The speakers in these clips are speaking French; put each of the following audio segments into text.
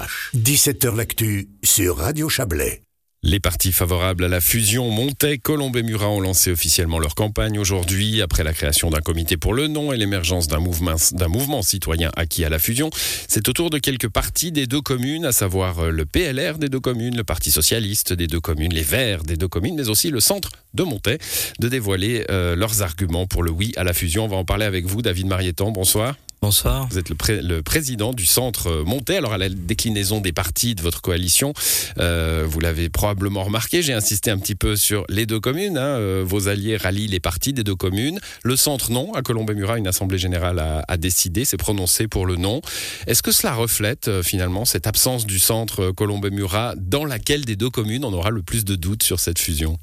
ch 17h L'actu sur Radio Chablais. Les partis favorables à la fusion Montaigne, Colombe et Murat ont lancé officiellement leur campagne aujourd'hui après la création d'un comité pour le nom et l'émergence d'un mouvement, d'un mouvement citoyen acquis à la fusion. C'est autour de quelques partis des deux communes, à savoir euh, le PLR des deux communes, le Parti socialiste des deux communes, les Verts des deux communes, mais aussi le centre de Montaigne, de dévoiler euh, leurs arguments pour le oui à la fusion. On va en parler avec vous, David Marietan. Bonsoir. Bonsoir. Vous êtes le, président du centre euh, Monté. Alors à la déclinaison des partis de votre coalition, euh, vous l'avez probablement remarqué, j'ai insisté un petit peu sur les deux communes. Hein. Euh, vos alliés rallient les partis des deux communes. Le centre non. À Colombey-Murat, une assemblée générale a, décidé, s'est prononcé pour le non. Est-ce que cela reflète finalement cette absence du centre Colombey-Murat dans laquelle des deux communes on aura le plus de doutes sur cette fusion?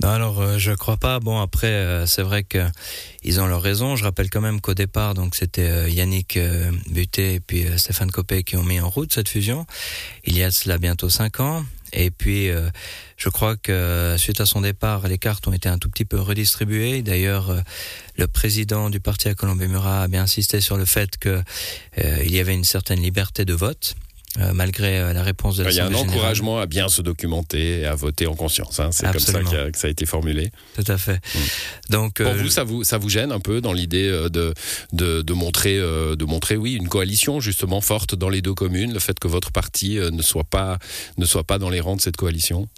Non, alors euh, je crois pas. Bon après, euh, c'est vrai que ils ont leur raison. Je rappelle quand même qu'au départ, donc c'était euh, Yannick Buté et puis Stéphane Copé qui ont mis en route cette fusion. Il y a cela bientôt cinq ans. Et puis, je crois que suite à son départ, les cartes ont été un tout petit peu redistribuées. D'ailleurs, le président du parti à Colombie-Murat a bien insisté sur le fait que il y avait une certaine liberté de vote. Euh, malgré euh, la réponse de la Il y a un encouragement à bien se documenter et à voter en conscience. Hein. C'est comme ça que, ça a été formulé. Tout à fait. Mm. Donc, Pour euh, vous, ça vous, ça vous gêne un peu dans l'idée de, de, de, montrer, de montrer, oui, une coalition justement forte dans les deux communes, le fait que votre parti ne soit pas, ne soit pas dans les rangs de cette coalition?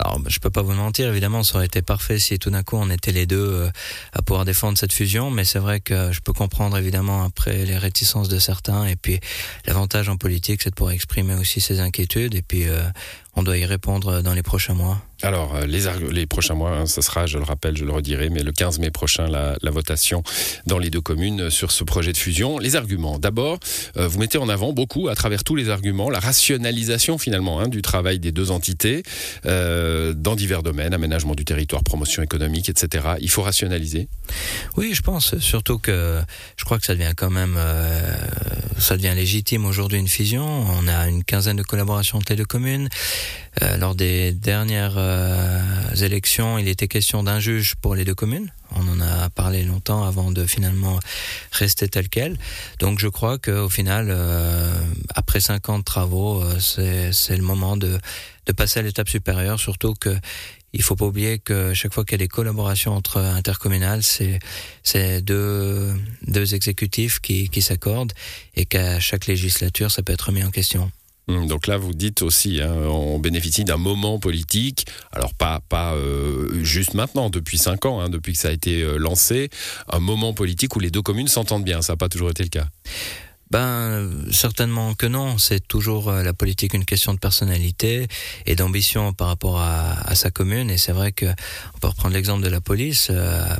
Alors, bah, je peux pas vous mentir, évidemment, ça aurait été parfait si tout d'un coup on était les deux à pouvoir défendre cette fusion, mais c'est vrai que je peux comprendre évidemment après les réticences de certains et puis l'avantage en politique, c'est de pouvoir exprimer aussi ses inquiétudes. Et puis euh, on doit y répondre dans les prochains mois. Alors, euh, les, les prochains mois, hein, ça sera, je le rappelle, je le redirai, mais le 15 mai prochain, la, la votation dans les deux communes sur ce projet de fusion. Les arguments. D'abord, euh, vous mettez en avant beaucoup, à travers tous les arguments, la rationalisation finalement hein, du travail des deux entités euh, dans divers domaines, aménagement du territoire, promotion économique, etc. Il faut rationaliser. Oui, je pense. Surtout que je crois que ça devient quand même, euh, ça devient légitime aujourd'hui une fusion. On a une quinzaine de collaborations entre les deux communes. Euh, lors des dernières euh, élections, il était question d'un juge pour les deux communes. On en a parlé longtemps avant de finalement rester tel quel. Donc je crois qu'au final, euh, après cinq ans de travaux, c'est le moment de, de passer à l'étape supérieure, surtout que il faut pas oublier que chaque fois qu'il y a des collaborations entre intercommunales, c'est c'est deux deux exécutifs qui qui s'accordent et qu'à chaque législature, ça peut être mis en question. Hum, donc là, vous dites aussi, hein, on bénéficie d'un moment politique, alors pas, pas euh, juste maintenant, depuis cinq ans, hein, depuis que ça a été euh, lancé, un moment politique où les deux communes s'entendent bien. Ça n'a pas toujours été le cas. Ben certainement que non. C'est toujours euh, la politique une question de personnalité et d'ambition par rapport à, sa commune. Et c'est vrai que on peut reprendre l'exemple de la police,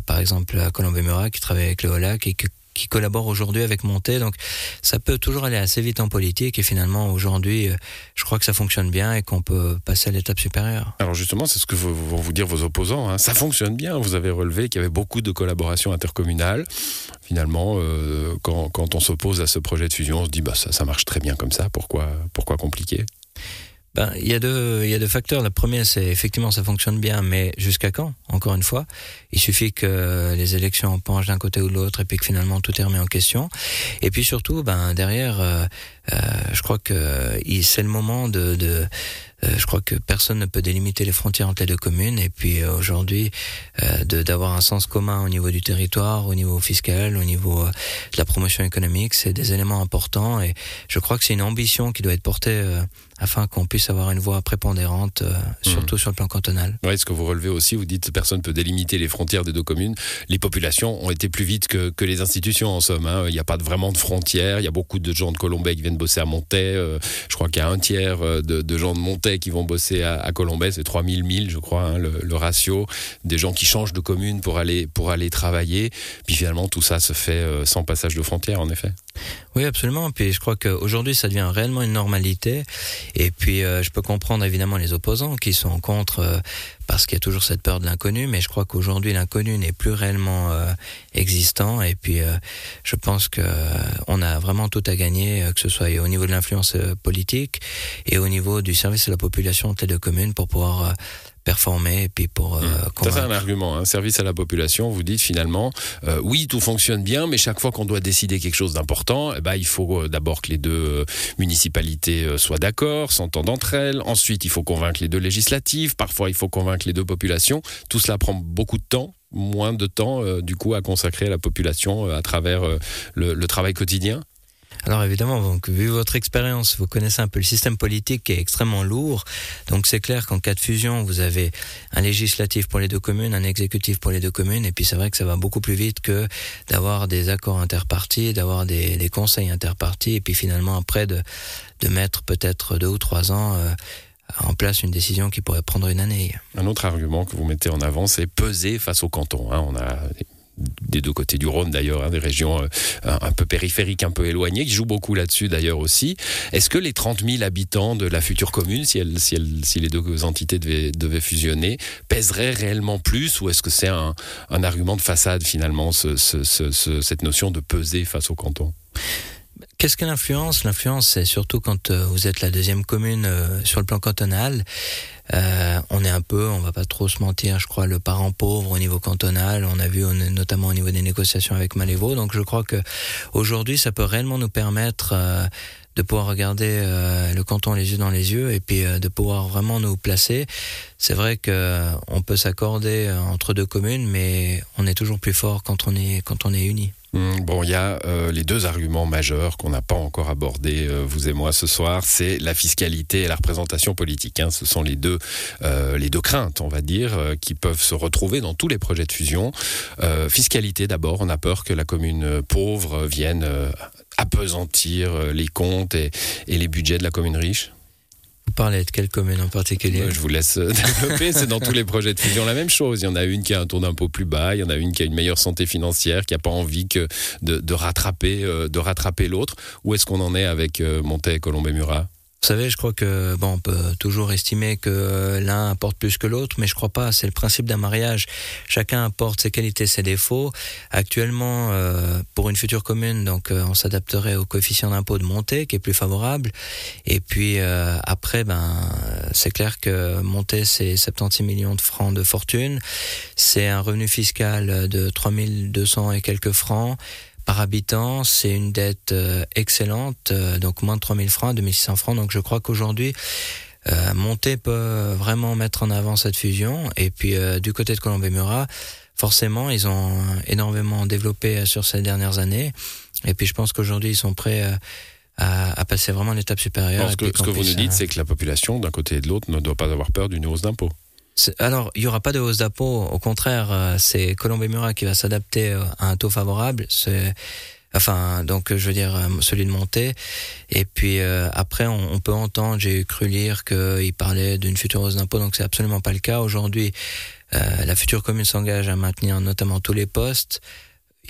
par exemple à Colombie-Murat qui travaille avec le HOLAC et que qui collabore aujourd'hui avec Monté. Donc ça peut toujours aller assez vite en politique et finalement aujourd'hui, euh, je crois que ça fonctionne bien et qu'on peut passer à l'étape supérieure. Alors justement, c'est ce que vont vous dire vos opposants. Hein. Ça fonctionne bien. Vous avez relevé qu'il y avait beaucoup de collaborations intercommunales. Finalement, euh, quand, on s'oppose à ce projet de fusion, on se dit bah ça, ça marche très bien comme ça. Pourquoi, pourquoi compliquer ben, il y a deux, il y a deux facteurs. Le premier, c'est effectivement ça fonctionne bien, mais jusqu'à quand Encore une fois, il suffit que les élections penchent d'un côté ou de l'autre et puis que finalement tout est remis en question. Et puis surtout, ben derrière, euh, euh, je crois que c'est le moment de, de euh, je crois que personne ne peut délimiter les frontières entre les deux communes. Et puis euh, aujourd'hui, euh, d'avoir un sens commun au niveau du territoire, au niveau fiscal, au niveau de la promotion économique, c'est des éléments importants. Et je crois que c'est une ambition qui doit être portée afin qu'on puisse avoir une voix prépondérante, mmh. surtout sur le plan cantonal. Oui, ce que vous relevez aussi, vous dites personne ne peut délimiter les frontières des deux communes. Les populations ont été plus vite que, que les institutions, en somme. Hein. Il n'y a pas de, vraiment de frontières. Il y a beaucoup de gens de Colombay qui viennent bosser à Montaix. je crois qu'il y a un tiers de, de gens de Qui vont bosser à, à Colombay, c'est 3000 1000 je crois, hein, le, ratio, des gens qui changent de commune pour aller, pour aller travailler. Puis finalement, tout ça se fait euh, sans passage de frontières, en effet. Oui, absolument. Puis je crois qu'aujourd'hui, ça devient réellement une normalité. Et puis, euh, je peux comprendre évidemment les opposants qui sont contre euh, parce qu'il y a toujours cette peur de l'inconnu. Mais je crois qu'aujourd'hui, l'inconnu n'est plus réellement euh, existant. Et puis, je pense que on a vraiment tout à gagner, que ce soit au niveau de l'influence politique et au niveau du service à la population de telle commune pour pouvoir performer et puis pour mmh. Ça c'est un argument, un hein. service à la population. Vous dites finalement, oui tout fonctionne bien, mais chaque fois qu'on doit décider quelque chose d'important, eh ben, il faut d'abord que les deux municipalités soient d'accord, s'entendent entre elles. Ensuite il faut convaincre les deux législatives. Parfois il faut convaincre les deux populations. Tout cela prend beaucoup de temps moins de temps du coup à consacrer à la population à travers le, travail quotidien alors évidemment, vu votre expérience, vous connaissez un peu le système politique qui est extrêmement lourd. Donc c'est clair qu'en cas de fusion, vous avez un législatif pour les deux communes, un exécutif pour les deux communes, et puis c'est vrai que ça va beaucoup plus vite que d'avoir des accords interpartis, d'avoir des, conseils interpartis, et puis finalement après de, de mettre peut-être deux ou trois ans. Euh, en place une décision qui pourrait prendre une année. Un autre argument que vous mettez en avant, c'est peser face au canton. Hein. On a des deux côtés du Rhône d'ailleurs, hein, des régions euh, un peu périphériques, un peu éloignées, qui jouent beaucoup là-dessus d'ailleurs aussi. Est-ce que les 30 000 habitants de la future commune, si, si, les deux entités devaient, fusionner, pèseraient réellement plus ou est-ce que c'est un, argument de façade finalement, cette notion de peser face au canton? Qu'est-ce que l'influence? L'influence, c'est surtout quand euh, vous êtes la deuxième commune euh, sur le plan cantonal. Euh, on est un peu, on va pas trop se mentir, je crois, le parent pauvre au niveau cantonal. On a vu, notamment au niveau des négociations avec Malévo. Donc, je crois que aujourd'hui, ça peut réellement nous permettre de pouvoir regarder le canton les yeux dans les yeux et puis de pouvoir vraiment nous placer. C'est vrai que on peut s'accorder entre deux communes, mais on est toujours plus fort quand on est quand on est unis. Hum, bon, il y a euh, les deux arguments majeurs qu'on n'a pas encore abordés, euh, vous et moi, ce soir. C'est la fiscalité et la représentation politique. Hein. Ce sont les deux, euh, les deux craintes, on va dire, qui peuvent se retrouver dans tous les projets de fusion. fiscalité, d'abord, on a peur que la commune pauvre vienne apesantir les comptes et les budgets de la commune riche. De en particulier Je vous laisse euh, développer. C'est dans tous les projets de fusion la même chose. Il y en a une qui a un taux d'impôt plus bas, il y en a une qui a une meilleure santé financière, qui n'a pas envie que de, rattraper, euh, rattraper l'autre. Où est-ce qu'on en est avec euh, Montet, et Murat vous savez, je crois que bon, on peut toujours estimer que l'un apporte plus que l'autre, mais je crois pas. C'est le principe d'un mariage. Chacun apporte ses qualités, ses défauts. Actuellement, euh, pour une future commune, donc euh, on s'adapterait au coefficient d'impôt de montée qui est plus favorable. Et puis euh, après, ben c'est clair que monter c'est 76 millions de francs de fortune. C'est un revenu fiscal de 3200 et quelques francs par habitant, c'est une dette euh, excellente, euh, donc moins de 3000 francs, 2600 francs. Donc je crois qu'aujourd'hui, euh, Monté peut vraiment mettre en avant cette fusion. Et puis du côté de Colombie Murat, forcément, ils ont énormément développé sur ces dernières années. Et puis je pense qu'aujourd'hui, ils sont prêts à, passer vraiment à l'étape supérieure. ce que, ce que vous nous dites, c'est que la population, d'un côté et de l'autre, ne doit pas avoir peur d'une hausse d'impôts. Alors, il n'y aura pas de hausse d'impôt. Au contraire, euh, c'est Colombie Murat qui va s'adapter euh, à un taux favorable. Enfin donc je veux dire euh, celui de monter et puis après on, peut entendre j'ai cru lire qu'il parlait d'une future hausse d'impôt donc c'est absolument pas le cas aujourd'hui la future commune s'engage à maintenir notamment tous les postes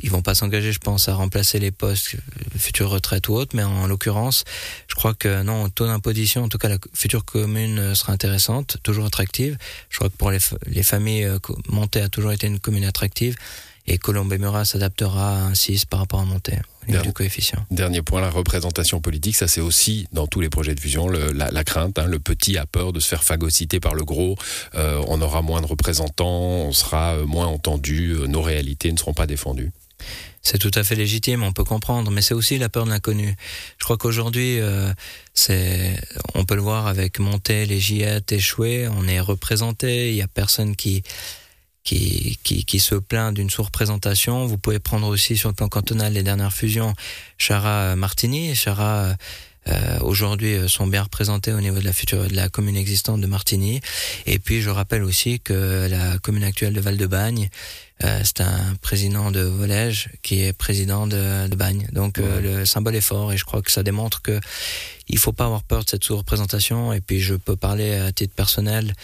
ils vont pas s'engager, je pense, à remplacer les postes, euh, future retraite ou autre, mais en, l'occurrence, je crois que non, taux d'imposition, en tout cas, la future commune euh, sera intéressante, toujours attractive. Je crois que pour les, les familles, euh, Monté a toujours été une commune attractive, et Colombe et Murat s'adaptera à un 6 par rapport à Monté. Du coefficient. Dernier point, la représentation politique, ça c'est aussi dans tous les projets de fusion la, crainte. Hein, le petit a peur de se faire phagocyter par le gros. on aura moins de représentants, on sera moins entendu, nos réalités ne seront pas défendues. C'est tout à fait légitime, on peut comprendre, mais c'est aussi la peur de l'inconnu. Je crois qu'aujourd'hui, euh, on peut le voir avec Monté, les Giettes, échoué, on est représenté, il y a personne qui, qui, qui, qui se plaint d'une sous-représentation. Vous pouvez prendre aussi sur le plan cantonal les dernières fusions, Chara Martini, Chara euh, aujourd'hui euh, sont bien représentés au niveau de la future de la commune existante de Martigny. Et puis je rappelle aussi que la commune actuelle de Val-de-Bagne, euh, c'est un président de Volège qui est président de, de Bagne. Donc le symbole est fort et je crois que ça démontre que il faut pas avoir peur de cette sous-représentation. Et puis je peux parler à titre personnel.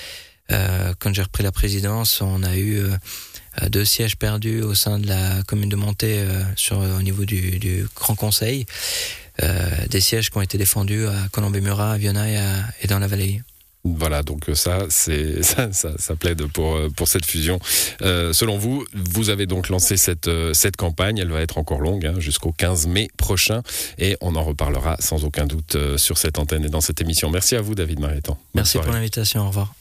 quand j'ai repris la présidence, on a eu deux sièges perdus au sein de la commune de Monté sur au niveau du, du Grand Conseil. Euh, des sièges qui ont été défendus à Colombey-Murat, à Viona et, dans la vallée. Voilà, donc ça, c'est ça, ça, plaide pour pour cette fusion. Euh, selon vous, vous avez donc lancé cette euh, cette campagne. Elle va être encore longue hein, jusqu'au 15 mai prochain, et on en reparlera sans aucun doute sur cette antenne et dans cette émission. Merci à vous, David Mariettan. Merci pour l'invitation. Au revoir.